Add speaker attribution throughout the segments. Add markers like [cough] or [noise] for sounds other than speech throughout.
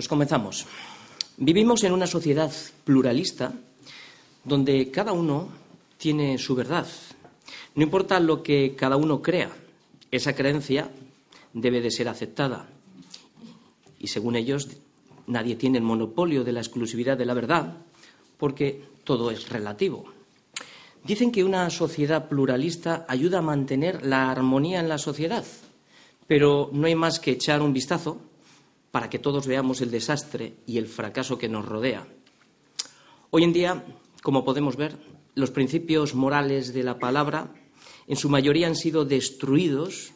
Speaker 1: pues comenzamos. Vivimos en una sociedad pluralista donde cada uno tiene su verdad. No importa lo que cada uno crea, esa creencia debe de ser aceptada. Y según ellos, nadie tiene el monopolio de la exclusividad de la verdad, porque todo es relativo. Dicen que una sociedad pluralista ayuda a mantener la armonía en la sociedad, pero no hay más que echar un vistazo para que todos veamos el desastre y el fracaso que nos rodea. Hoy en día, como podemos ver, los principios morales de la palabra en su mayoría han sido destruidos,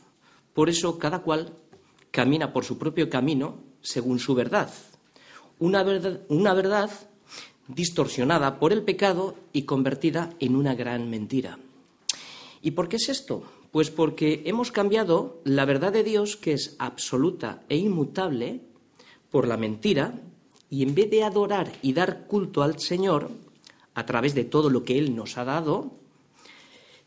Speaker 1: por eso cada cual camina por su propio camino según su verdad. Una verdad, una verdad distorsionada por el pecado y convertida en una gran mentira. ¿Y por qué es esto? Pues porque hemos cambiado la verdad de Dios, que es absoluta e inmutable, por la mentira, y en vez de adorar y dar culto al Señor a través de todo lo que Él nos ha dado,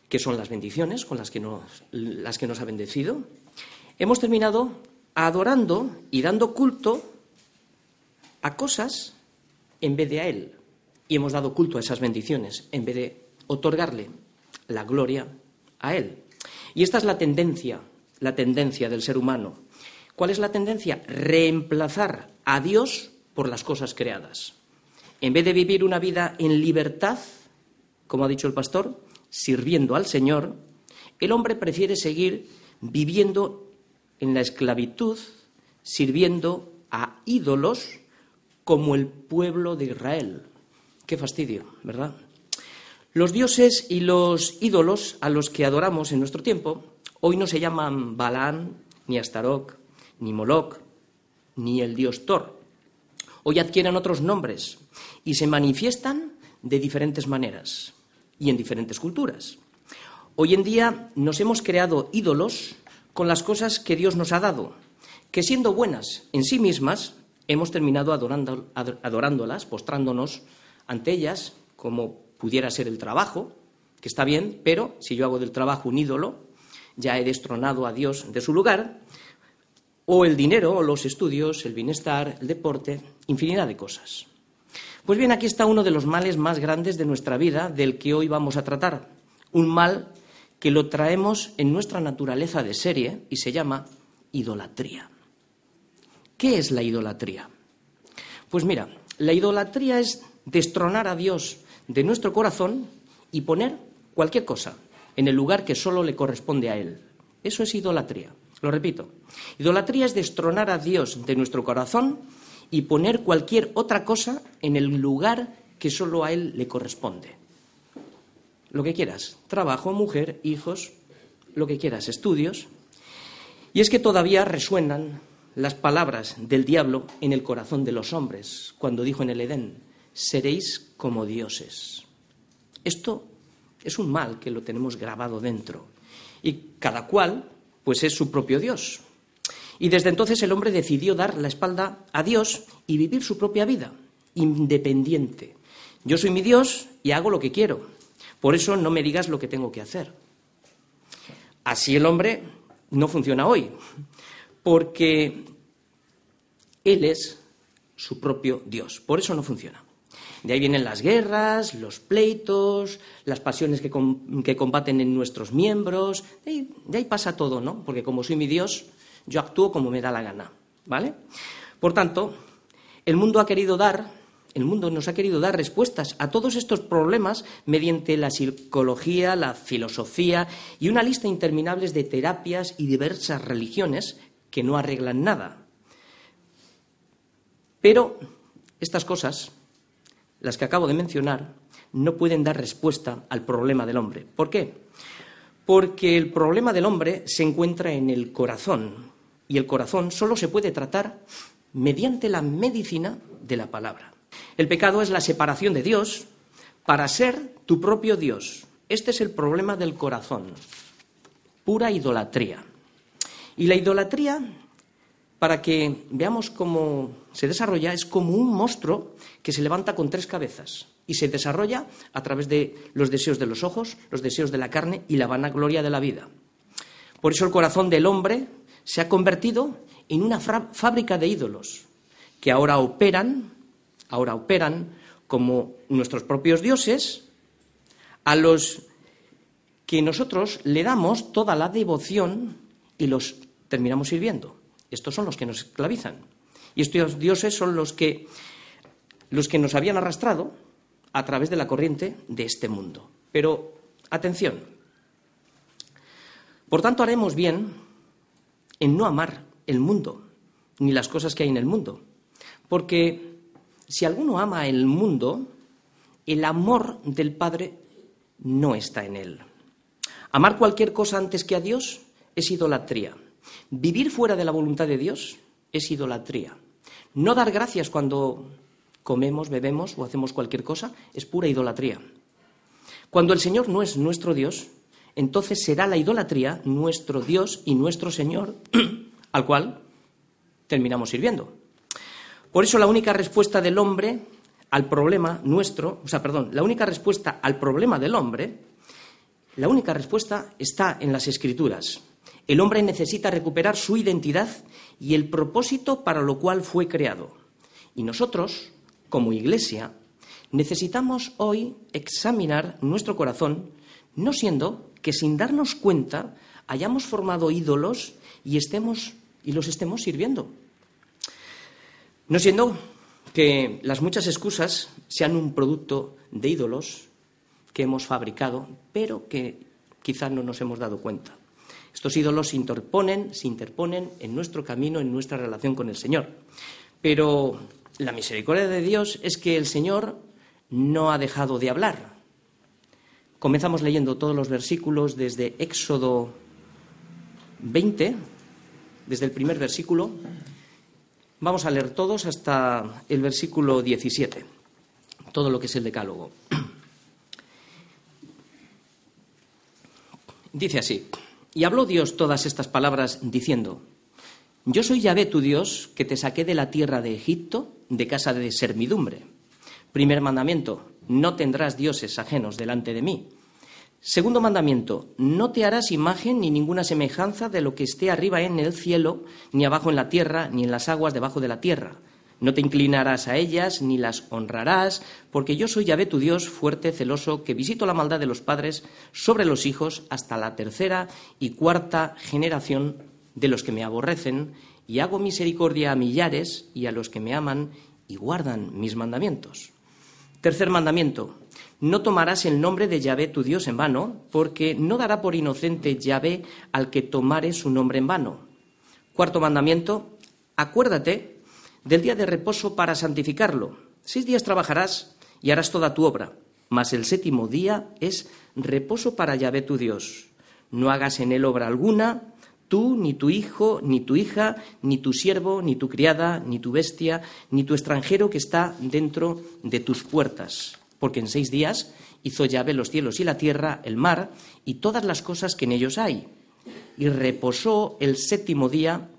Speaker 1: que son las bendiciones con las que nos, ha bendecido, hemos terminado adorando y dando culto a cosas en vez de a Él. Y hemos dado culto a esas bendiciones en vez de otorgarle la gloria a Él. Y esta es la tendencia, la tendencia del ser humano. ¿Cuál es la tendencia? Reemplazar a Dios por las cosas creadas. En vez de vivir una vida en libertad, como ha dicho el pastor, sirviendo al Señor, el hombre prefiere seguir viviendo en la esclavitud, sirviendo a ídolos como el pueblo de Israel. Qué fastidio, ¿verdad? Los dioses y los ídolos a los que adoramos en nuestro tiempo hoy no se llaman Balaam, ni Astarok, ni Moloch, ni el dios Thor. Hoy adquieren otros nombres y se manifiestan de diferentes maneras y en diferentes culturas. Hoy en día nos hemos creado ídolos con las cosas que Dios nos ha dado, que siendo buenas en sí mismas, hemos terminado adorándolas, postrándonos ante ellas, como pudiera ser el trabajo, que está bien, pero si yo hago del trabajo un ídolo, ya he destronado a Dios de su lugar, o el dinero, o los estudios, el bienestar, el deporte, infinidad de cosas. Pues bien, aquí está uno de los males más grandes de nuestra vida, del que hoy vamos a tratar. Un mal que lo traemos en nuestra naturaleza de serie y se llama idolatría. ¿Qué es la idolatría? Pues mira, la idolatría es destronar a Dios de nuestro corazón y poner cualquier cosa en el lugar que solo le corresponde a Él. Eso es idolatría. Lo repito. Idolatría es destronar a Dios de nuestro corazón y poner cualquier otra cosa en el lugar que solo a Él le corresponde. Lo que quieras. Trabajo, mujer, hijos, lo que quieras, estudios. Y es que todavía resuenan las palabras del diablo en el corazón de los hombres, cuando dijo en el Edén, seréis como dioses. Esto es un mal que lo tenemos grabado dentro. Y cada cual, pues es su propio Dios. Y desde entonces el hombre decidió dar la espalda a Dios y vivir su propia vida, independiente. Yo soy mi Dios y hago lo que quiero. Por eso no me digas lo que tengo que hacer. Así el hombre no funciona hoy porque Él es su propio Dios. Por eso no funciona. De ahí vienen las guerras, los pleitos, las pasiones que, combaten en nuestros miembros. De ahí, de ahí, pasa todo, ¿no? Porque como soy mi Dios, yo actúo como me da la gana, ¿vale? Por tanto, el mundo ha querido dar, el mundo nos ha querido dar respuestas a todos estos problemas mediante la psicología, la filosofía y una lista interminable de terapias y diversas religiones que no arreglan nada. Pero estas cosas, las que acabo de mencionar, no pueden dar respuesta al problema del hombre. ¿Por qué? Porque el problema del hombre se encuentra en el corazón y el corazón solo se puede tratar mediante la medicina de la palabra. El pecado es la separación de Dios para ser tu propio Dios. Este es el problema del corazón, pura idolatría. Y la idolatría, para que veamos cómo se desarrolla, es como un monstruo que se levanta con tres cabezas y se desarrolla a través de los deseos de los ojos, los deseos de la carne y la vanagloria de la vida. Por eso el corazón del hombre se ha convertido en una fábrica de ídolos que ahora operan, ahora operan como nuestros propios dioses, a los que nosotros le damos toda la devoción y los terminamos sirviendo. Estos son los que nos esclavizan. Y estos dioses son los que, los que nos habían arrastrado a través de la corriente de este mundo. Pero, atención, por tanto haremos bien en no amar el mundo, ni las cosas que hay en el mundo. Porque si alguno ama el mundo, el amor del Padre no está en él. Amar cualquier cosa antes que a Dios es idolatría. Vivir fuera de la voluntad de Dios es idolatría. No dar gracias cuando comemos, bebemos o hacemos cualquier cosa es pura idolatría. Cuando el Señor no es nuestro Dios, entonces será la idolatría nuestro Dios y nuestro Señor, [clears throat] al cual terminamos sirviendo. Por eso la única respuesta del hombre al problema nuestro, o sea, perdón, la única respuesta al problema del hombre, la única respuesta está en las escrituras. El hombre necesita recuperar su identidad y el propósito para lo cual fue creado. Y nosotros, como Iglesia, necesitamos hoy examinar nuestro corazón, no siendo que sin darnos cuenta hayamos formado ídolos y estemos y los estemos sirviendo. No siendo que las muchas excusas sean un producto de ídolos que hemos fabricado, pero que quizá no nos hemos dado cuenta. Estos ídolos se interponen, se interponen en nuestro camino, en nuestra relación con el Señor. Pero la misericordia de Dios es que el Señor no ha dejado de hablar. Comenzamos leyendo todos los versículos desde Éxodo 20, desde el primer versículo. Vamos a leer todos hasta el versículo 17, todo lo que es el decálogo. [clears throat] Dice así, y habló Dios todas estas palabras diciendo, Yo soy Yahvé tu Dios, que te saqué de la tierra de Egipto, de casa de servidumbre. Primer mandamiento, no tendrás dioses ajenos delante de mí. Segundo mandamiento, no te harás imagen ni ninguna semejanza de lo que esté arriba en el cielo, ni abajo en la tierra, ni en las aguas debajo de la tierra. No te inclinarás a ellas, ni las honrarás, porque yo soy Yahvé tu Dios, fuerte, celoso, que visito la maldad de los padres sobre los hijos hasta la tercera y cuarta generación de los que me aborrecen, y hago misericordia a millares y a los que me aman y guardan mis mandamientos. Tercer mandamiento, no tomarás el nombre de Yahvé tu Dios en vano, porque no dará por inocente Yahvé al que tomare su nombre en vano. Cuarto mandamiento, acuérdate del día de reposo para santificarlo. Seis días trabajarás y harás toda tu obra, mas el séptimo día es reposo para Yahvé tu Dios. No hagas en él obra alguna, tú, ni tu hijo, ni tu hija, ni tu siervo, ni tu criada, ni tu bestia, ni tu extranjero que está dentro de tus puertas porque en seis días hizo llave los cielos y la tierra, el mar y todas las cosas que en ellos hay. Y reposó el séptimo día,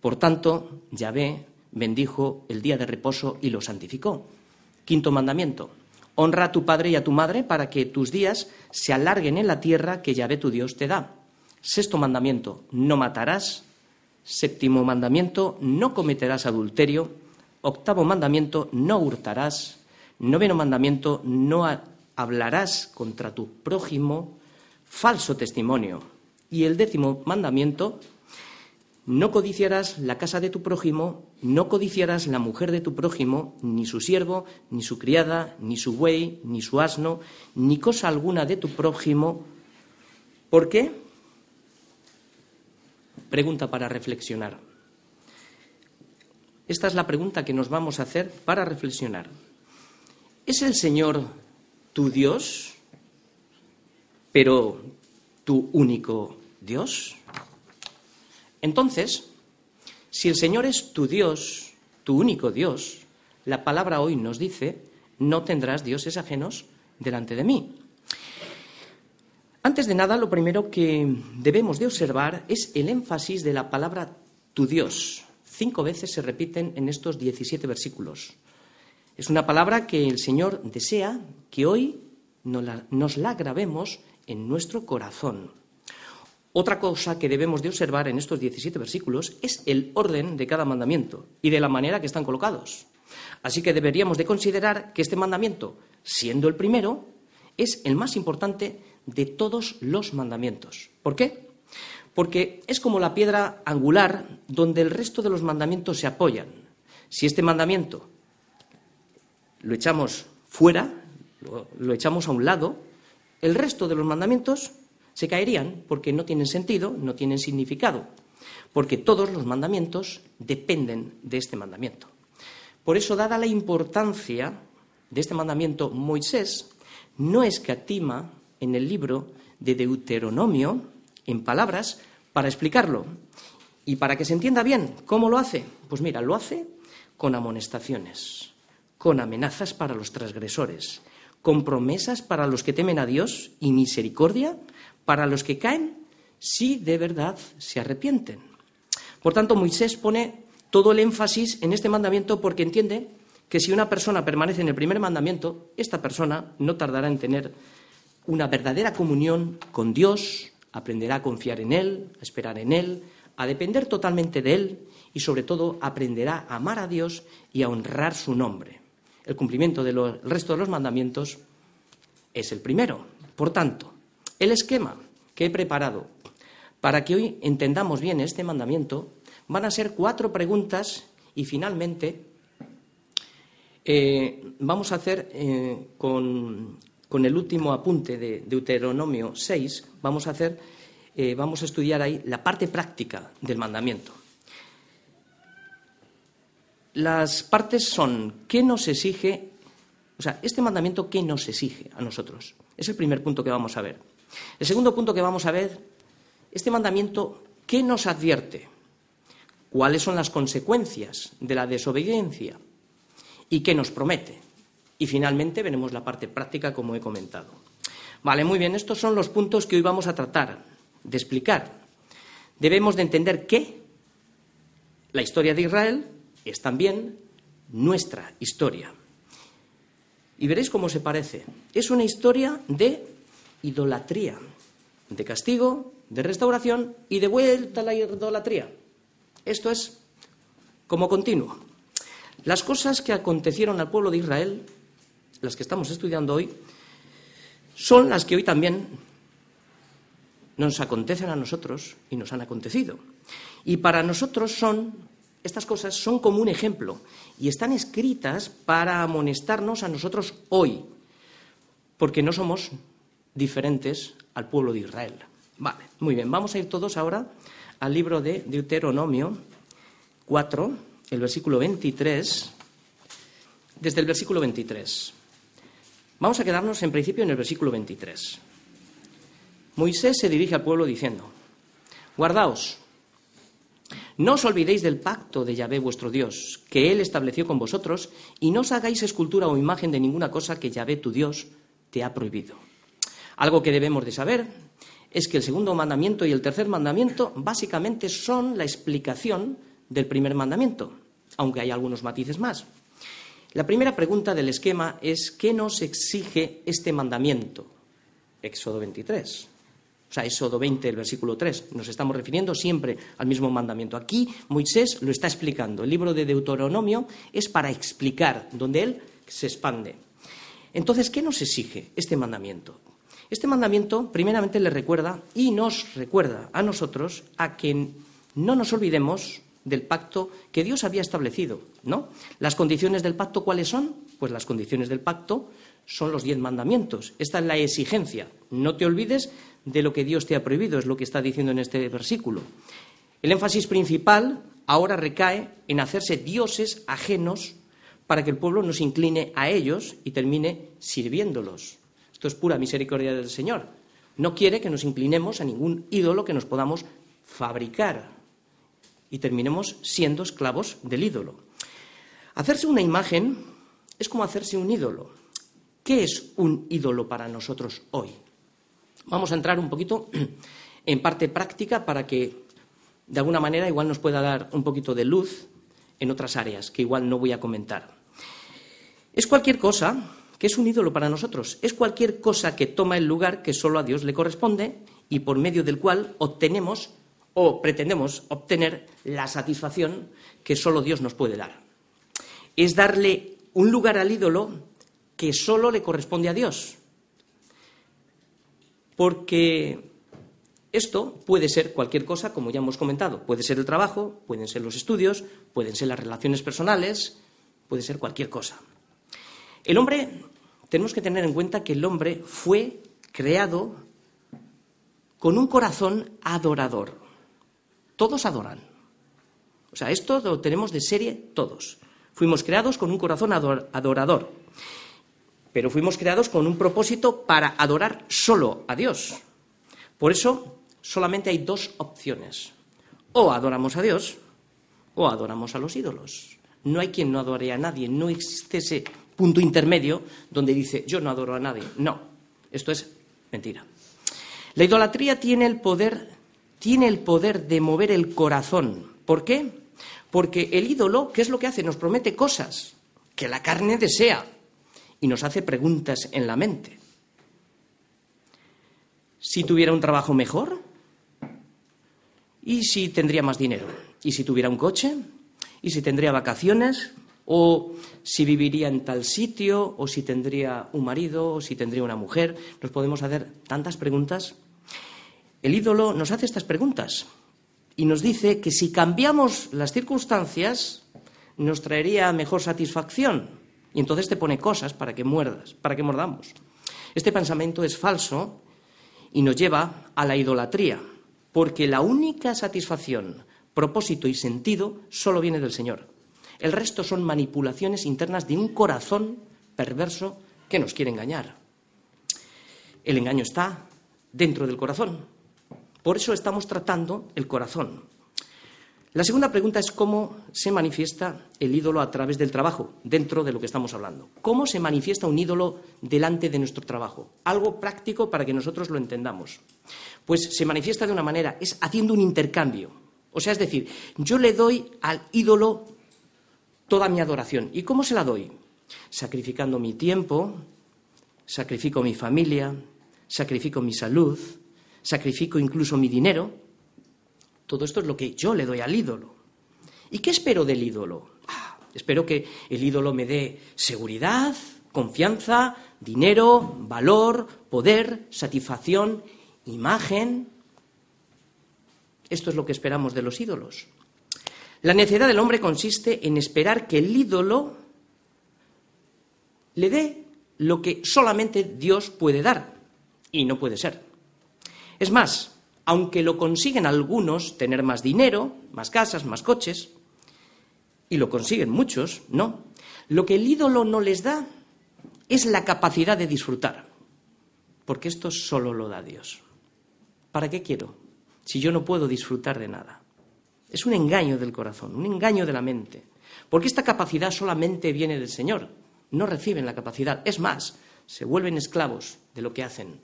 Speaker 1: por tanto, Yahvé bendijo el día de reposo y lo santificó. Quinto mandamiento. Honra a tu padre y a tu madre para que tus días se alarguen en la tierra que Yahvé tu Dios te da. Sexto mandamiento. No matarás. Séptimo mandamiento. No cometerás adulterio. Octavo mandamiento. No hurtarás. Noveno mandamiento, no hablarás contra tu prójimo falso testimonio. Y el décimo mandamiento, no codiciarás la casa de tu prójimo, no codiciarás la mujer de tu prójimo, ni su siervo, ni su criada, ni su buey, ni su asno, ni cosa alguna de tu prójimo. ¿Por qué? Pregunta para reflexionar. Esta es la pregunta que nos vamos a hacer para reflexionar. ¿Es el Señor tu Dios, pero tu único Dios? Entonces, si el Señor es tu Dios, tu único Dios, la palabra hoy nos dice, no tendrás dioses ajenos delante de mí. Antes de nada, lo primero que debemos de observar es el énfasis de la palabra tu Dios. Cinco veces se repiten en estos 17 versículos. Es una palabra que el Señor desea que hoy nos la, grabemos en nuestro corazón. Otra cosa que debemos de observar en estos 17 versículos es el orden de cada mandamiento y de la manera que están colocados. Así que deberíamos de considerar que este mandamiento, siendo el primero, es el más importante de todos los mandamientos. ¿Por qué? Porque es como la piedra angular donde el resto de los mandamientos se apoyan. Si este mandamiento lo echamos fuera, lo, echamos a un lado, el resto de los mandamientos se caerían porque no tienen sentido, no tienen significado, porque todos los mandamientos dependen de este mandamiento. Por eso, dada la importancia de este mandamiento, Moisés no escatima en el libro de Deuteronomio en palabras para explicarlo. Y para que se entienda bien, ¿cómo lo hace? Pues mira, lo hace con amonestaciones, con amenazas para los transgresores, con promesas para los que temen a Dios y misericordia para los que caen si de verdad se arrepienten. Por tanto, Moisés pone todo el énfasis en este mandamiento porque entiende que si una persona permanece en el primer mandamiento, esta persona no tardará en tener una verdadera comunión con Dios, aprenderá a confiar en Él, a esperar en Él, a depender totalmente de Él y sobre todo aprenderá a amar a Dios y a honrar su nombre. El cumplimiento del resto de los mandamientos es el primero. Por tanto, el esquema que he preparado para que hoy entendamos bien este mandamiento van a ser cuatro preguntas y finalmente eh, vamos a hacer eh, con, el último apunte de Deuteronomio 6, vamos a hacer, eh, vamos a estudiar ahí la parte práctica del mandamiento. Las partes son qué nos exige, o sea, este mandamiento qué nos exige a nosotros. Es el primer punto que vamos a ver. El segundo punto que vamos a ver, este mandamiento, ¿qué nos advierte? ¿Cuáles son las consecuencias de la desobediencia? ¿Y qué nos promete? Y finalmente veremos la parte práctica, como he comentado. Vale, muy bien, estos son los puntos que hoy vamos a tratar de explicar. Debemos de entender que la historia de Israel es también nuestra historia. Y veréis cómo se parece. Es una historia de idolatría, de castigo, de restauración y de vuelta a la idolatría. Esto es como continuo. Las cosas que acontecieron al pueblo de Israel, las que estamos estudiando hoy, son las que hoy también nos acontecen a nosotros y nos han acontecido. Y para nosotros son, estas cosas son como un ejemplo y están escritas para amonestarnos a nosotros hoy, porque no somos diferentes al pueblo de Israel. Vale, muy bien, vamos a ir todos ahora al libro de Deuteronomio 4, el versículo 23, desde el versículo 23. Vamos a quedarnos en principio en el versículo 23. Moisés se dirige al pueblo diciendo, guardaos, no os olvidéis del pacto de Yahvé vuestro Dios, que Él estableció con vosotros, y no os hagáis escultura o imagen de ninguna cosa que Yahvé tu Dios te ha prohibido. Algo que debemos de saber es que el segundo mandamiento y el tercer mandamiento básicamente son la explicación del primer mandamiento, aunque hay algunos matices más. La primera pregunta del esquema es ¿qué nos exige este mandamiento? Éxodo 23. O sea, Éxodo 20, el versículo 3. Nos estamos refiriendo siempre al mismo mandamiento. Aquí Moisés lo está explicando. El libro de Deuteronomio es para explicar, donde él se expande. Entonces, ¿qué nos exige este mandamiento? Este mandamiento primeramente le recuerda y nos recuerda a nosotros a que no nos olvidemos del pacto que Dios había establecido, ¿no? Las condiciones del pacto ¿cuáles son? Pues las condiciones del pacto son los diez mandamientos. Esta es la exigencia. No te olvides de lo que Dios te ha prohibido, es lo que está diciendo en este versículo. El énfasis principal ahora recae en hacerse dioses ajenos para que el pueblo nos incline a ellos y termine sirviéndolos. Esto es pura misericordia del Señor. No quiere que nos inclinemos a ningún ídolo que nos podamos fabricar y terminemos siendo esclavos del ídolo. Hacerse una imagen es como hacerse un ídolo. ¿Qué es un ídolo para nosotros hoy? Vamos a entrar un poquito en parte práctica para que de alguna manera igual nos pueda dar un poquito de luz en otras áreas que igual no voy a comentar. Es cualquier cosa que es un ídolo para nosotros. Es cualquier cosa que toma el lugar que solo a Dios le corresponde y por medio del cual obtenemos o pretendemos obtener la satisfacción que solo Dios nos puede dar. Es darle un lugar al ídolo que solo le corresponde a Dios. Porque esto puede ser cualquier cosa, como ya hemos comentado. Puede ser el trabajo, pueden ser los estudios, pueden ser las relaciones personales, puede ser cualquier cosa. El hombre, tenemos que tener en cuenta que el hombre fue creado con un corazón adorador. Todos adoran. O sea, esto lo tenemos de serie todos. Fuimos creados con un corazón adorador, pero fuimos creados con un propósito para adorar solo a Dios. Por eso solamente hay dos opciones. O adoramos a Dios o adoramos a los ídolos. No hay quien no adore a nadie, no existe ese punto intermedio donde dice yo no adoro a nadie. No, esto es mentira. La idolatría tiene el poder, tiene el poder de mover el corazón. ¿Por qué? Porque el ídolo, ¿qué es lo que hace? Nos promete cosas que la carne desea y nos hace preguntas en la mente. Si tuviera un trabajo mejor, ¿Y si tendría más dinero? ¿Y si tuviera un coche? ¿Y si tendría vacaciones? ¿O si viviría en tal sitio? ¿O si tendría un marido? ¿O si tendría una mujer? Nos podemos hacer tantas preguntas. El ídolo nos hace estas preguntas y nos dice que si cambiamos las circunstancias nos traería mejor satisfacción. Y entonces te pone cosas para que muerdas, para que mordamos. Este pensamiento es falso y nos lleva a la idolatría porque la única satisfacción, propósito y sentido solo viene del Señor. El resto son manipulaciones internas de un corazón perverso que nos quiere engañar. El engaño está dentro del corazón. Por eso estamos tratando el corazón. La segunda pregunta es cómo se manifiesta el ídolo a través del trabajo, dentro de lo que estamos hablando. ¿Cómo se manifiesta un ídolo delante de nuestro trabajo? Algo práctico para que nosotros lo entendamos. Pues se manifiesta de una manera, es haciendo un intercambio. O sea, es decir, yo le doy al ídolo toda mi adoración. ¿Y cómo se la doy? Sacrificando mi tiempo, sacrifico mi familia, sacrifico mi salud, sacrifico incluso mi dinero todo esto es lo que yo le doy al ídolo. ¿Y qué espero del ídolo? Ah, espero que el ídolo me dé seguridad, confianza, dinero, valor, poder, satisfacción, imagen. Esto es lo que esperamos de los ídolos. La necedad del hombre consiste en esperar que el ídolo le dé lo que solamente Dios puede dar. Y no puede ser. Es más, aunque lo consiguen algunos, tener más dinero, más casas, más coches, y lo consiguen muchos, no. Lo que el ídolo no les da es la capacidad de disfrutar, porque esto solo lo da Dios. ¿Para qué quiero si yo no puedo disfrutar de nada? Es un engaño del corazón, un engaño de la mente, porque esta capacidad solamente viene del Señor. No reciben la capacidad, es más, se vuelven esclavos de lo que hacen.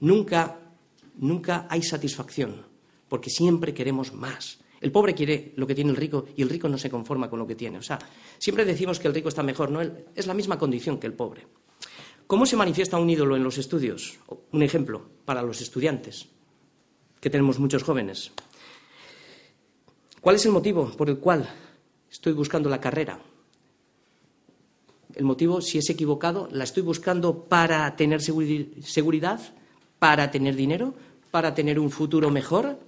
Speaker 1: Nunca nunca hay satisfacción, porque siempre queremos más. El pobre quiere lo que tiene el rico y el rico no se conforma con lo que tiene. O sea, siempre decimos que el rico está mejor, ¿no? Es la misma condición que el pobre. ¿Cómo se manifiesta un ídolo en los estudios? Un ejemplo para los estudiantes, que tenemos muchos jóvenes. ¿Cuál es el motivo por el cual estoy buscando la carrera? El motivo, si es equivocado, la estoy buscando para tener seguridad, para tener dinero, para tener un futuro mejor.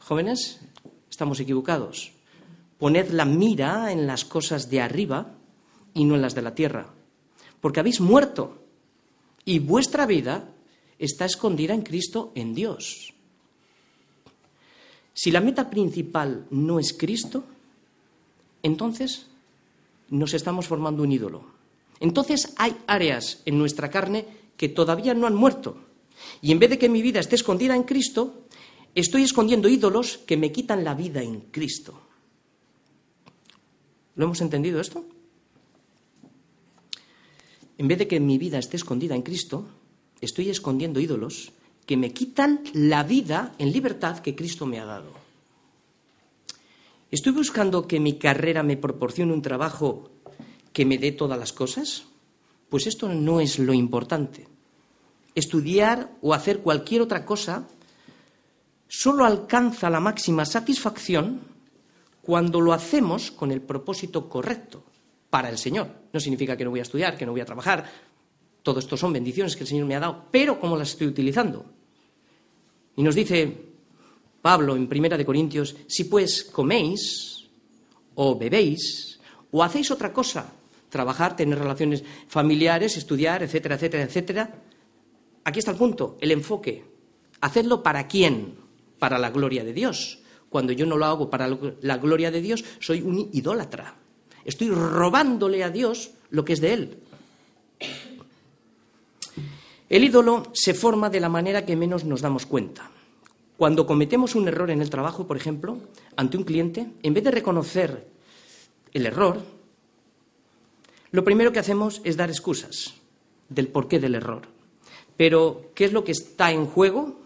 Speaker 1: Jóvenes, estamos equivocados. Poned la mira en las cosas de arriba y no en las de la tierra, porque habéis muerto y vuestra vida está escondida en Cristo, en Dios. Si la meta principal no es Cristo, entonces nos estamos formando un ídolo. Entonces hay áreas en nuestra carne que todavía no han muerto y en vez de que mi vida esté escondida en Cristo, estoy escondiendo ídolos que me quitan la vida en Cristo. ¿Lo hemos entendido esto? En vez de que mi vida esté escondida en Cristo, estoy escondiendo ídolos que me quitan la vida en libertad que Cristo me ha dado. ¿Estoy buscando que mi carrera me proporcione un trabajo que me dé todas las cosas? Pues esto no es lo importante estudiar o hacer cualquier otra cosa solo alcanza la máxima satisfacción cuando lo hacemos con el propósito correcto para el Señor. No significa que no voy a estudiar, que no voy a trabajar. Todo esto son bendiciones que el Señor me ha dado, pero ¿cómo las estoy utilizando? Y nos dice Pablo en Primera de Corintios, si pues coméis o bebéis o hacéis otra cosa, trabajar, tener relaciones familiares, estudiar, etcétera, etcétera, etcétera, aquí está el punto, el enfoque. Hacedlo para quién? Para la gloria de Dios. Cuando yo no lo hago para la gloria de Dios, soy un idólatra. Estoy robándole a Dios lo que es de Él. El ídolo se forma de la manera que menos nos damos cuenta. Cuando cometemos un error en el trabajo, por ejemplo, ante un cliente, en vez de reconocer el error, lo primero que hacemos es dar excusas del porqué del error. Pero, ¿qué es lo que está en juego?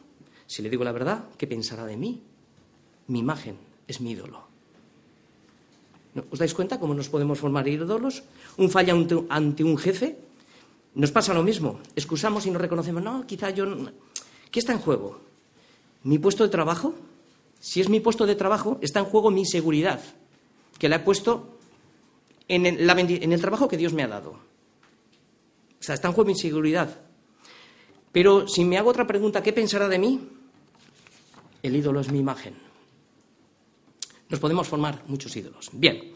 Speaker 1: Si le digo la verdad, ¿qué pensará de mí? Mi imagen es mi ídolo. ¿Os dais cuenta cómo nos podemos formar ídolos? Un falla ante un jefe, nos pasa lo mismo. Excusamos y no reconocemos, no, quizá yo... ¿Qué está en juego? ¿Mi puesto de trabajo? Si es mi puesto de trabajo, está en juego mi seguridad, que la he puesto en el, trabajo que Dios me ha dado. O sea, está en juego mi seguridad. Pero si me hago otra pregunta, ¿qué pensará de mí? El ídolo es mi imagen. Nos podemos formar muchos ídolos. Bien,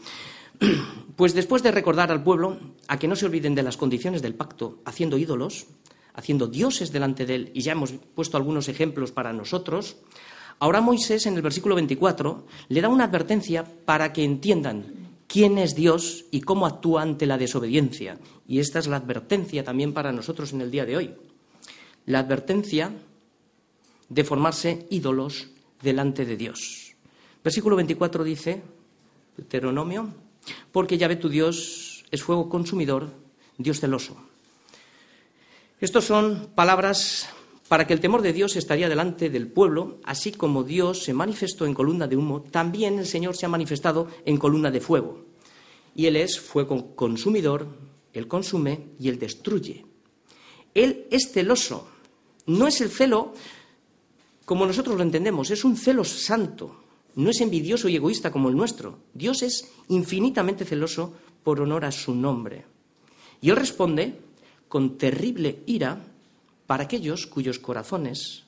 Speaker 1: [clears throat] pues después de recordar al pueblo a que no se olviden de las condiciones del pacto haciendo ídolos, haciendo dioses delante de él, y ya hemos puesto algunos ejemplos para nosotros, ahora Moisés en el versículo 24 le da una advertencia para que entiendan quién es Dios y cómo actúa ante la desobediencia. Y esta es la advertencia también para nosotros en el día de hoy. La advertencia de formarse ídolos delante de Dios. Versículo 24 dice, Deuteronomio, porque ya ve tu Dios es fuego consumidor, Dios celoso. Estos son palabras para que el temor de Dios estaría delante del pueblo, así como Dios se manifestó en columna de humo, también el Señor se ha manifestado en columna de fuego. Y Él es fuego consumidor, Él consume y Él destruye. Él es celoso. No es el celo como nosotros lo entendemos, es un celo santo. No es envidioso y egoísta como el nuestro. Dios es infinitamente celoso por honor a su nombre. Y Él responde con terrible ira para aquellos cuyos corazones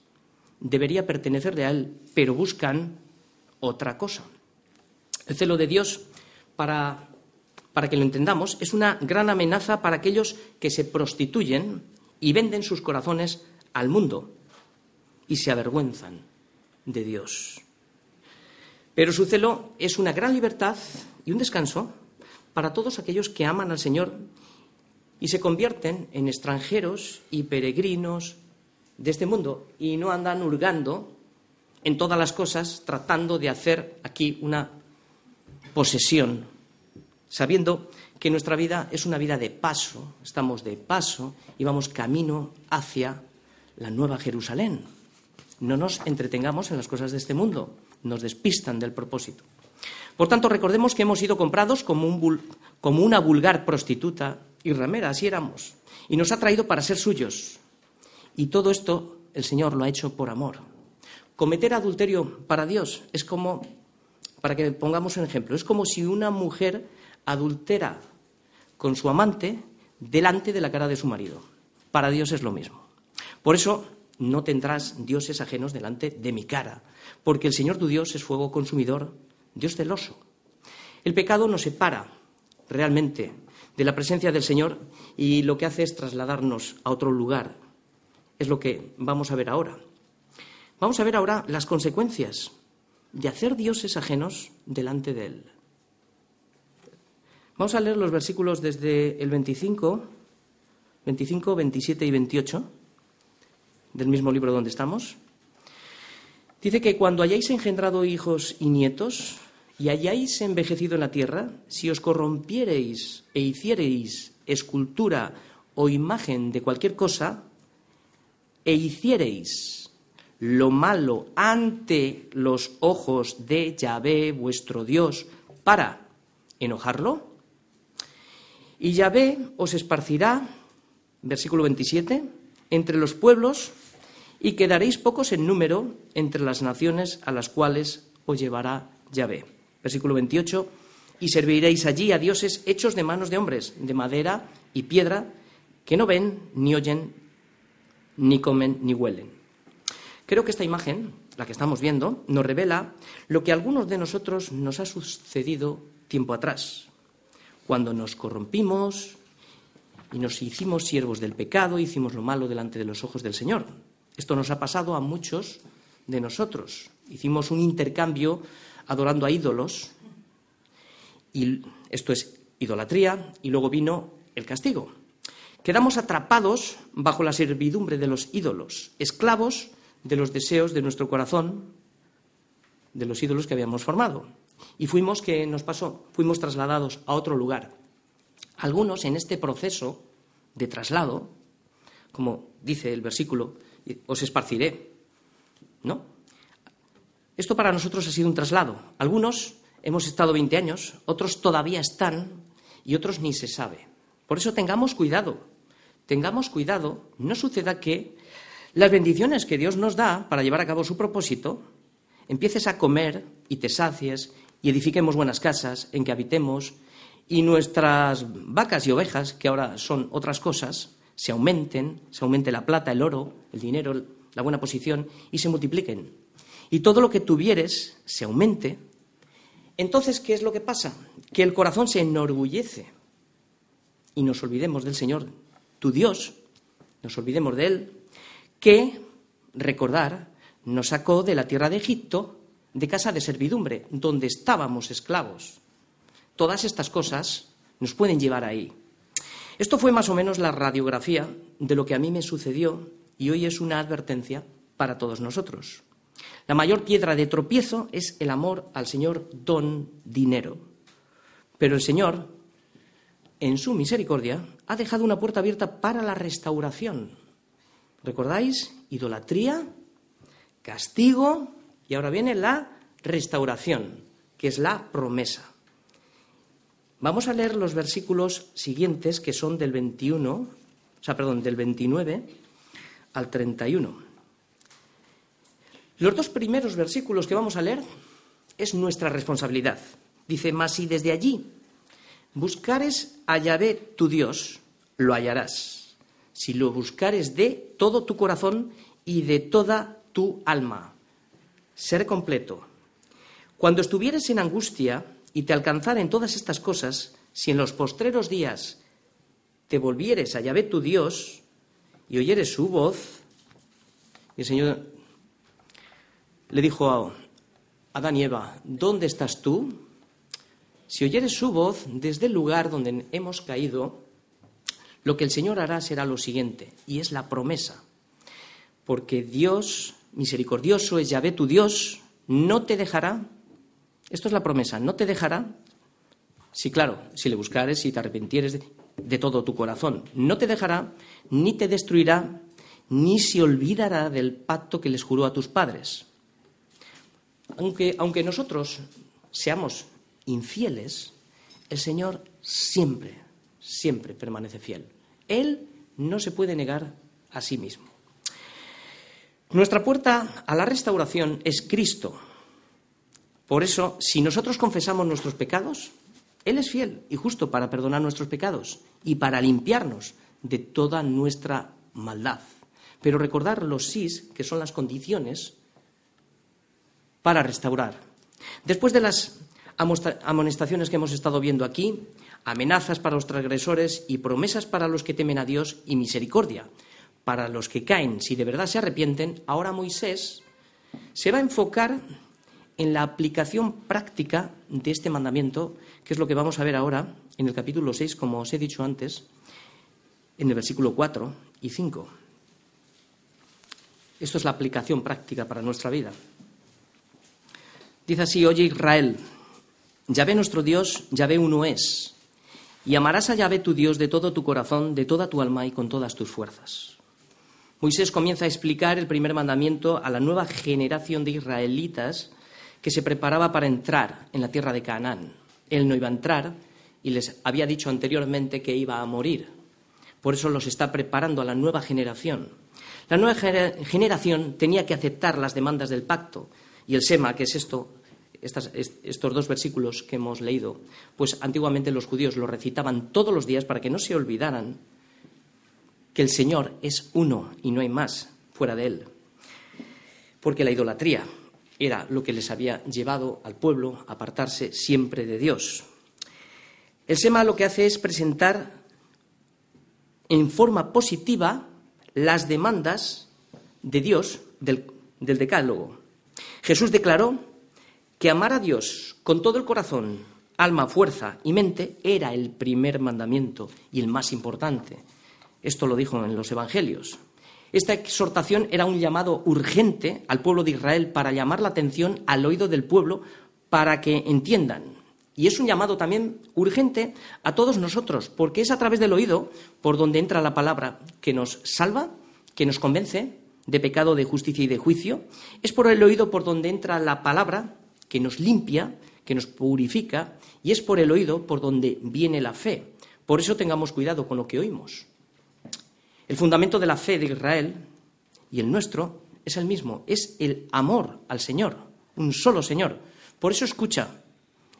Speaker 1: debería pertenecerle a Él, pero buscan otra cosa. El celo de Dios, para, para que lo entendamos, es una gran amenaza para aquellos que se prostituyen y venden sus corazones al mundo y se avergüenzan de Dios. Pero su celo es una gran libertad y un descanso para todos aquellos que aman al Señor y se convierten en extranjeros y peregrinos de este mundo y no andan hurgando en todas las cosas tratando de hacer aquí una posesión, sabiendo que nuestra vida es una vida de paso, estamos de paso y vamos camino hacia la nueva Jerusalén. No nos entretengamos en las cosas de este mundo, nos despistan del propósito. Por tanto, recordemos que hemos sido comprados como, un, como una vulgar prostituta y ramera, así éramos. Y nos ha traído para ser suyos. Y todo esto el Señor lo ha hecho por amor. Cometer adulterio para Dios es como, para que pongamos un ejemplo, es como si una mujer adultera con su amante delante de la cara de su marido. Para Dios es lo mismo. Por eso no tendrás dioses ajenos delante de mi cara, porque el Señor tu Dios es fuego consumidor, Dios celoso. El pecado nos separa realmente de la presencia del Señor y lo que hace es trasladarnos a otro lugar. Es lo que vamos a ver ahora. Vamos a ver ahora las consecuencias de hacer dioses ajenos delante de Él. Vamos a leer los versículos desde el 25, 25, 27 y 28 del mismo libro donde estamos. Dice que cuando hayáis engendrado hijos y nietos, y hayáis envejecido en la tierra, si os corrompiereis e hiciereis escultura o imagen de cualquier cosa, e hiciereis lo malo ante los ojos de Yahvé, vuestro Dios, para enojarlo, y Yahvé os esparcirá, versículo 27, entre los pueblos y quedaréis pocos en número entre las naciones a las cuales os llevará Yahvé. Versículo 28, y serviréis allí a dioses hechos de manos de hombres, de madera y piedra, que no ven, ni oyen, ni comen, ni huelen. Creo que esta imagen, la que estamos viendo, nos revela lo que a algunos de nosotros nos ha sucedido tiempo atrás, cuando nos corrompimos y nos hicimos siervos del pecado, hicimos lo malo delante de los ojos del Señor. Esto nos ha pasado a muchos de nosotros. Hicimos un intercambio adorando a ídolos, y esto es idolatría, y luego vino el castigo. Quedamos atrapados bajo la servidumbre de los ídolos, esclavos de los deseos de nuestro corazón, de los ídolos que habíamos formado. Y fuimos, ¿qué nos pasó? Fuimos trasladados a otro lugar. Algunos en este proceso de traslado, como dice el versículo, os esparciré. ¿No? Esto para nosotros ha sido un traslado. Algunos hemos estado 20 años, otros todavía están y otros ni se sabe. Por eso tengamos cuidado. Tengamos cuidado, no suceda que las bendiciones que Dios nos da para llevar a cabo su propósito, empieces a comer y te sacies y edifiquemos buenas casas en que habitemos y nuestras vacas y ovejas, que ahora son otras cosas, se aumenten, se aumente la plata, el oro, el dinero, la buena posición y se multipliquen. Y todo lo que tuvieres se aumente. Entonces, ¿qué es lo que pasa? Que el corazón se enorgullece y nos olvidemos del Señor, tu Dios, nos olvidemos de Él, que, recordar, nos sacó de la tierra de Egipto, de casa de servidumbre, donde estábamos esclavos. Todas estas cosas nos pueden llevar ahí. Esto fue más o menos la radiografía de lo que a mí me sucedió y hoy es una advertencia para todos nosotros. La mayor piedra de tropiezo es el amor al Señor don dinero. Pero el Señor, en su misericordia, ha dejado una puerta abierta para la restauración. ¿Recordáis? Idolatría, castigo y ahora viene la restauración, que es la promesa. Vamos a leer los versículos siguientes que son del 21, o sea, perdón, del 29 al 31. Los dos primeros versículos que vamos a leer es nuestra responsabilidad. Dice, mas si desde allí buscares a Yahvé tu Dios, lo hallarás. Si lo buscares de todo tu corazón y de toda tu alma. Ser completo. Cuando estuvieres en angustia, y te alcanzaren todas estas cosas, si en los postreros días te volvieres a Yahvé tu Dios y oyeres su voz, y el Señor le dijo a Adán y Eva, ¿dónde estás tú? Si oyeres su voz desde el lugar donde hemos caído, lo que el Señor hará será lo siguiente, y es la promesa. Porque Dios, misericordioso es Yahvé tu Dios, no te dejará esto es la promesa. No te dejará, si claro, si le buscares y te arrepentieres de, todo tu corazón. No te dejará, ni te destruirá, ni se olvidará del pacto que les juró a tus padres. Aunque, aunque nosotros seamos infieles, el Señor siempre, siempre permanece fiel. Él no se puede negar a sí mismo. Nuestra puerta a la restauración es Cristo, por eso, si nosotros confesamos nuestros pecados, Él es fiel y justo para perdonar nuestros pecados y para limpiarnos de toda nuestra maldad. Pero recordar los sís, que son las condiciones para restaurar. Después de las amonestaciones que hemos estado viendo aquí, amenazas para los transgresores y promesas para los que temen a Dios y misericordia para los que caen si de verdad se arrepienten, ahora Moisés se va a enfocar en la aplicación práctica de este mandamiento, que es lo que vamos a ver ahora en el capítulo 6, como os he dicho antes, en el versículo 4 y 5. Esto es la aplicación práctica para nuestra vida. Dice así, oye Israel, Yahvé nuestro Dios, Yahvé uno es, y amarás a Yahvé tu Dios de todo tu corazón, de toda tu alma y con todas tus fuerzas. Moisés comienza a explicar el primer mandamiento a la nueva generación de israelitas que se preparaba para entrar en la tierra de Canaán. Él no iba a entrar y les había dicho anteriormente que iba a morir. Por eso los está preparando a la nueva generación. La nueva generación tenía que aceptar las demandas del pacto. Y el Sema, que es esto, estos dos versículos que hemos leído, pues antiguamente los judíos lo recitaban todos los días para que no se olvidaran que el Señor es uno y no hay más fuera de él. Porque la idolatría era lo que les había llevado al pueblo a apartarse siempre de Dios. El Sema lo que hace es presentar en forma positiva las demandas de Dios del, del Decálogo. Jesús declaró que amar a Dios con todo el corazón, alma, fuerza y mente era el primer mandamiento y el más importante. Esto lo dijo en los Evangelios. Esta exhortación era un llamado urgente al pueblo de Israel para llamar la atención al oído del pueblo para que entiendan. Y es un llamado también urgente a todos nosotros, porque es a través del oído por donde entra la palabra que nos salva, que nos convence de pecado, de justicia y de juicio. Es por el oído por donde entra la palabra que nos limpia, que nos purifica, y es por el oído por donde viene la fe. Por eso tengamos cuidado con lo que oímos. El fundamento de la fe de Israel y el nuestro es el mismo, es el amor al Señor, un solo Señor. Por eso escucha.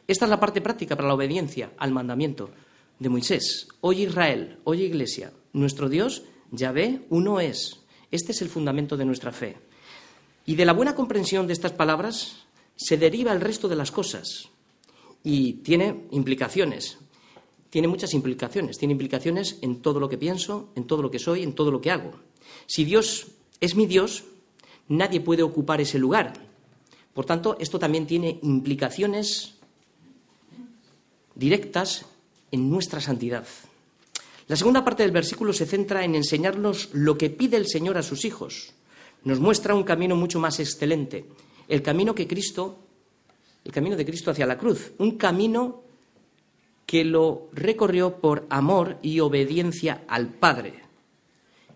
Speaker 1: Esta es la parte práctica para la obediencia al mandamiento de Moisés. Oye Israel, oye Iglesia, nuestro Dios, Yahvé, uno es. Este es el fundamento de nuestra fe. Y de la buena comprensión de estas palabras se deriva el resto de las cosas y tiene implicaciones. Tiene muchas implicaciones. Tiene implicaciones en todo lo que pienso, en todo lo que soy, en todo lo que hago. Si Dios es mi Dios, nadie puede ocupar ese lugar. Por tanto, esto también tiene implicaciones directas en nuestra santidad. La segunda parte del versículo se centra en enseñarnos lo que pide el Señor a sus hijos. Nos muestra un camino mucho más excelente, el camino que Cristo, el camino de Cristo hacia la cruz, un camino que lo recorrió por amor y obediencia al Padre.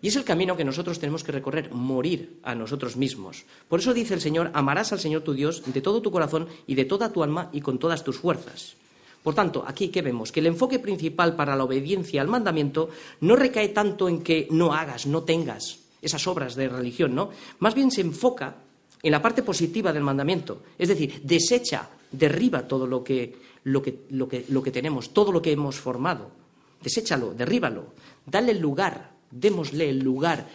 Speaker 1: Y es el camino que nosotros tenemos que recorrer, morir a nosotros mismos. Por eso dice el Señor, amarás al Señor tu Dios de todo tu corazón y de toda tu alma y con todas tus fuerzas. Por tanto, aquí ¿qué vemos? Que el enfoque principal para la obediencia al mandamiento no recae tanto en que no hagas, no tengas esas obras de religión, ¿no? Más bien se enfoca en la parte positiva del mandamiento. Es decir, desecha, derriba todo lo que, lo que, lo que, lo que tenemos, todo lo que hemos formado. Deséchalo, derríbalo, dale el lugar, démosle el lugar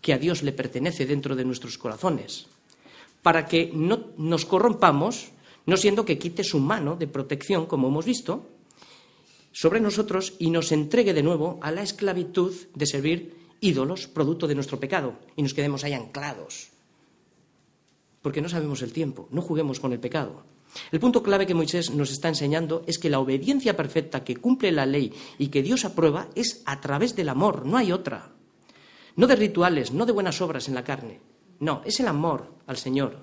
Speaker 1: que a Dios le pertenece dentro de nuestros corazones, para que no nos corrompamos, no siendo que quite su mano de protección, como hemos visto, sobre nosotros y nos entregue de nuevo a la esclavitud de servir ídolos producto de nuestro pecado y nos quedemos ahí anclados porque no sabemos el tiempo, no juguemos con el pecado. El punto clave que Moisés nos está enseñando es que la obediencia perfecta que cumple la ley y que Dios aprueba es a través del amor, no hay otra. No de rituales, no de buenas obras en la carne. No, es el amor al Señor.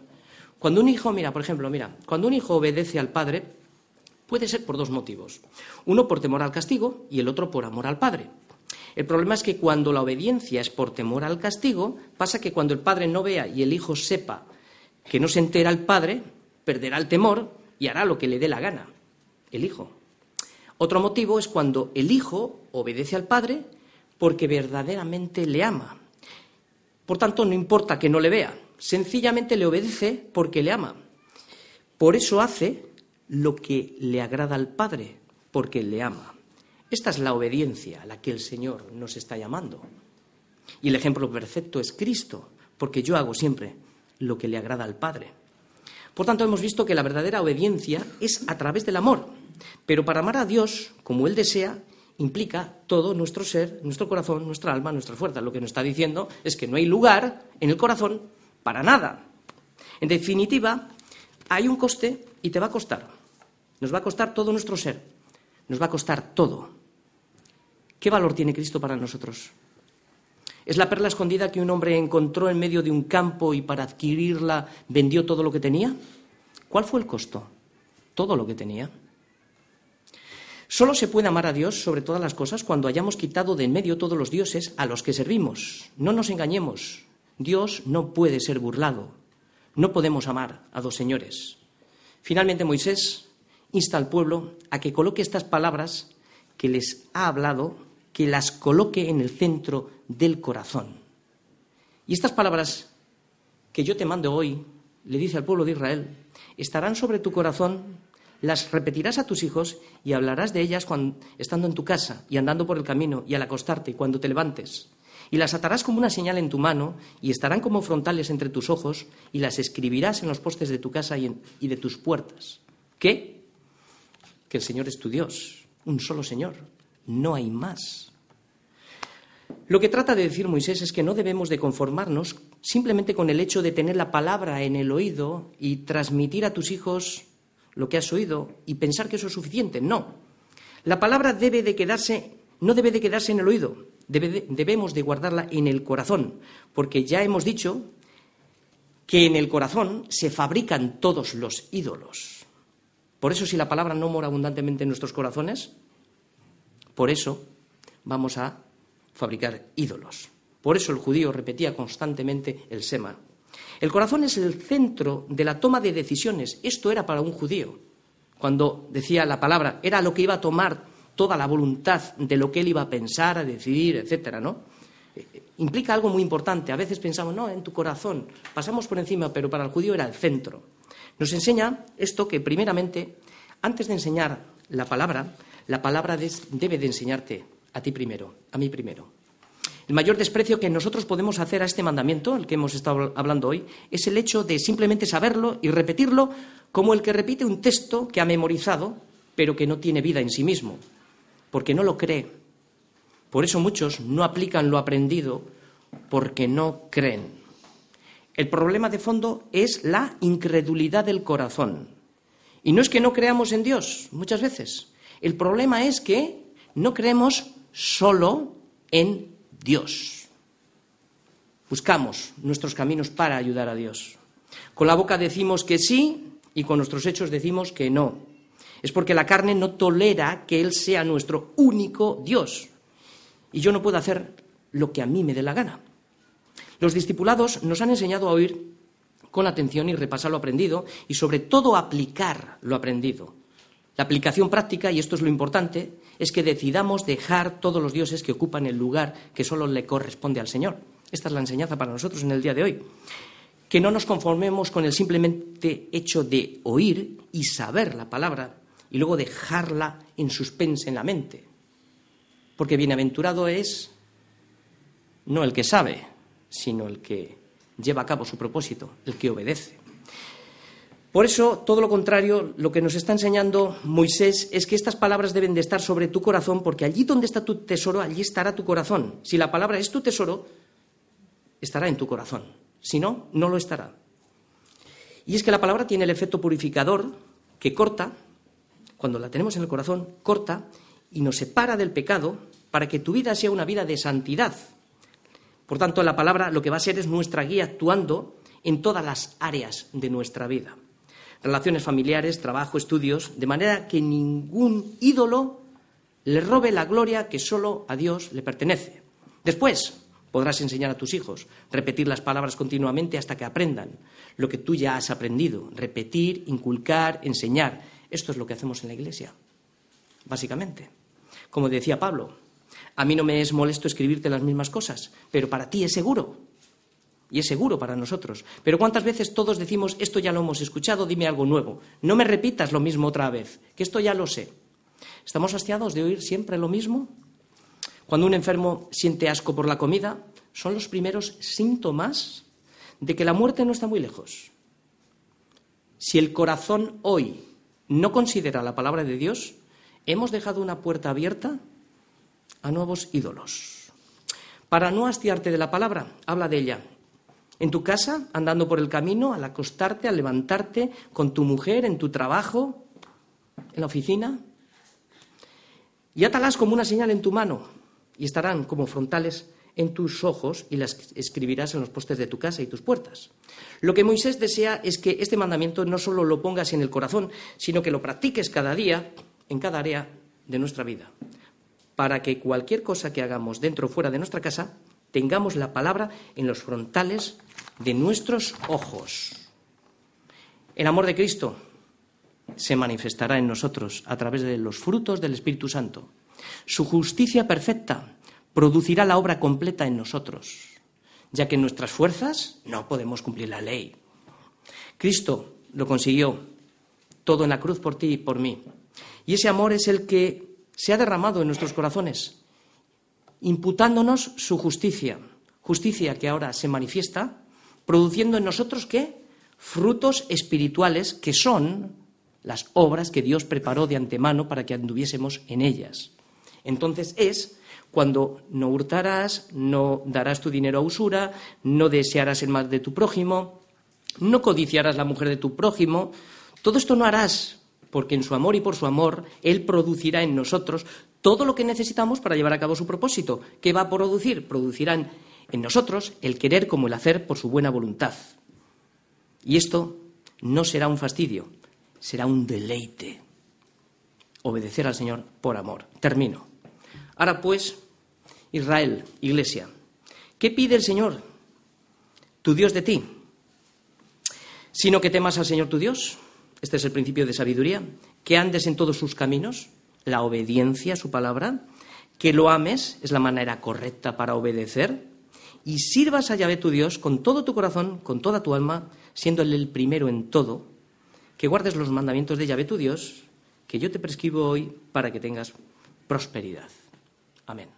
Speaker 1: Cuando un hijo, mira, por ejemplo, mira, cuando un hijo obedece al padre, puede ser por dos motivos. Uno por temor al castigo y el otro por amor al padre. El problema es que cuando la obediencia es por temor al castigo, pasa que cuando el padre no vea y el hijo sepa que no se entera el padre, perderá el temor y hará lo que le dé la gana, el hijo. Otro motivo es cuando el hijo obedece al padre porque verdaderamente le ama. Por tanto, no importa que no le vea, sencillamente le obedece porque le ama. Por eso hace lo que le agrada al padre, porque le ama. Esta es la obediencia a la que el Señor nos está llamando. Y el ejemplo perfecto es Cristo, porque yo hago siempre lo que le agrada al Padre. Por tanto, hemos visto que la verdadera obediencia es a través del amor. Pero para amar a Dios como Él desea, implica todo nuestro ser, nuestro corazón, nuestra alma, nuestra fuerza. Lo que nos está diciendo es que no hay lugar en el corazón para nada. En definitiva, hay un coste y te va a costar. Nos va a costar todo nuestro ser. Nos va a costar todo. ¿Qué valor tiene Cristo para nosotros? Es la perla escondida que un hombre encontró en medio de un campo y para adquirirla vendió todo lo que tenía. ¿Cuál fue el costo? Todo lo que tenía. Solo se puede amar a Dios sobre todas las cosas cuando hayamos quitado de en medio todos los dioses a los que servimos. No nos engañemos. Dios no puede ser burlado. No podemos amar a dos señores. Finalmente Moisés insta al pueblo a que coloque estas palabras que les ha hablado que las coloque en el centro del corazón, Y estas palabras que yo te mando hoy, le dice al pueblo de Israel, estarán sobre tu corazón, las repetirás a tus hijos y hablarás de ellas cuando, estando en tu casa y andando por el camino y al acostarte cuando te levantes. Y las atarás como una señal en tu mano y estarán como frontales entre tus ojos y las escribirás en los postes de tu casa y, y de tus puertas. ¿Qué? Que el Señor es tu Dios, un solo Señor, no hay más. Lo que trata de decir Moisés es que no debemos de conformarnos simplemente con el hecho de tener la palabra en el oído y transmitir a tus hijos lo que has oído y pensar que eso es suficiente. No. La palabra debe de quedarse, no debe de quedarse en el oído, debemos de guardarla en el corazón, porque ya hemos dicho que en el corazón se fabrican todos los ídolos. Por eso si la palabra no mora abundantemente en nuestros corazones, por eso vamos a fabricar ídolos. Por eso el judío repetía constantemente el Sema. El corazón es el centro de la toma de decisiones. Esto era para un judío. Cuando decía la palabra, era lo que iba a tomar toda la voluntad de lo que él iba a pensar, a decidir, etcétera, ¿no? Eh, implica algo muy importante. A veces pensamos, no, en tu corazón. Pasamos por encima, pero para el judío era el centro. Nos enseña esto que, primeramente, antes de enseñar la palabra, la palabra debe de enseñarte a ti primero, a mí primero. El mayor desprecio que nosotros podemos hacer a este mandamiento, el que hemos estado hablando hoy, es el hecho de simplemente saberlo y repetirlo como el que repite un texto que ha memorizado, pero que no tiene vida en sí mismo, porque no lo cree. Por eso muchos no aplican lo aprendido porque no creen. El problema de fondo es la incredulidad del corazón. Y no es que no creamos en Dios, muchas veces. El problema es que no creemos solo en Dios. Buscamos nuestros caminos para ayudar a Dios. Con la boca decimos que sí y con nuestros hechos decimos que no. Es porque la carne no tolera que Él sea nuestro único Dios. Y yo no puedo hacer lo que a mí me dé la gana. Los discipulados nos han enseñado a oír con atención y repasar lo aprendido y sobre todo aplicar lo aprendido. La aplicación práctica, y esto es lo importante, es que decidamos dejar todos los dioses que ocupan el lugar que solo le corresponde al Señor. Esta es la enseñanza para nosotros en el día de hoy. Que no nos conformemos con el simplemente hecho de oír y saber la palabra y luego dejarla en suspense en la mente. Porque bienaventurado es no el que sabe, sino el que lleva a cabo su propósito, el que obedece. Por eso, todo lo contrario, lo que nos está enseñando Moisés es que estas palabras deben de estar sobre tu corazón, porque allí donde está tu tesoro, allí estará tu corazón. Si la palabra es tu tesoro, estará en tu corazón. Si no, no lo estará. Y es que la palabra tiene el efecto purificador que corta, cuando la tenemos en el corazón, corta y nos separa del pecado para que tu vida sea una vida de santidad. Por tanto, la palabra lo que va a ser es nuestra guía actuando en todas las áreas de nuestra vida relaciones familiares, trabajo, estudios, de manera que ningún ídolo le robe la gloria que solo a Dios le pertenece. Después podrás enseñar a tus hijos, repetir las palabras continuamente hasta que aprendan lo que tú ya has aprendido, repetir, inculcar, enseñar. Esto es lo que hacemos en la Iglesia, básicamente. Como decía Pablo, a mí no me es molesto escribirte las mismas cosas, pero para ti es seguro. Y es seguro para nosotros. Pero ¿cuántas veces todos decimos, esto ya lo hemos escuchado, dime algo nuevo? No me repitas lo mismo otra vez, que esto ya lo sé. ¿Estamos hastiados de oír siempre lo mismo? Cuando un enfermo siente asco por la comida, son los primeros síntomas de que la muerte no está muy lejos. Si el corazón hoy no considera la palabra de Dios, hemos dejado una puerta abierta a nuevos ídolos. Para no hastiarte de la palabra, habla de ella en tu casa, andando por el camino, al acostarte, al levantarte, con tu mujer, en tu trabajo, en la oficina. Y átalas como una señal en tu mano y estarán como frontales en tus ojos y las escribirás en los postes de tu casa y tus puertas. Lo que Moisés desea es que este mandamiento no solo lo pongas en el corazón, sino que lo practiques cada día en cada área de nuestra vida, para que cualquier cosa que hagamos dentro o fuera de nuestra casa tengamos la palabra en los frontales de nuestros ojos. El amor de Cristo se manifestará en nosotros a través de los frutos del Espíritu Santo. Su justicia perfecta producirá la obra completa en nosotros. ya que en nuestras fuerzas no podemos cumplir la ley. Cristo lo consiguió todo en la cruz por ti y por mí. Y ese amor es el que se ha derramado en nuestros corazones, imputándonos su justicia, justicia que ahora se manifiesta, produciendo en nosotros qué? Frutos espirituales que son las obras que Dios preparó de antemano para que anduviésemos en ellas. Entonces es cuando no hurtarás, no darás tu dinero a usura, no desearás el mal de tu prójimo, no codiciarás la mujer de tu prójimo. Todo esto no harás, porque en su amor y por su amor Él producirá en nosotros todo lo que necesitamos para llevar a cabo su propósito. ¿Qué va a producir? Producirán en nosotros el querer como el hacer por su buena voluntad. Y esto no será un fastidio, será un deleite. Obedecer al Señor por amor. Termino. Ahora pues, Israel, iglesia, ¿qué pide el Señor, tu Dios de ti? Sino que temas al Señor tu Dios, este es el principio de sabiduría, que andes en todos sus caminos, la obediencia a su palabra, que lo ames, es la manera correcta para obedecer, y sirvas a Yahvé tu Dios con todo tu corazón, con toda tu alma, siendo Él el primero en todo, que guardes los mandamientos de Yahvé tu Dios, que yo te prescribo hoy para que tengas prosperidad. Amén.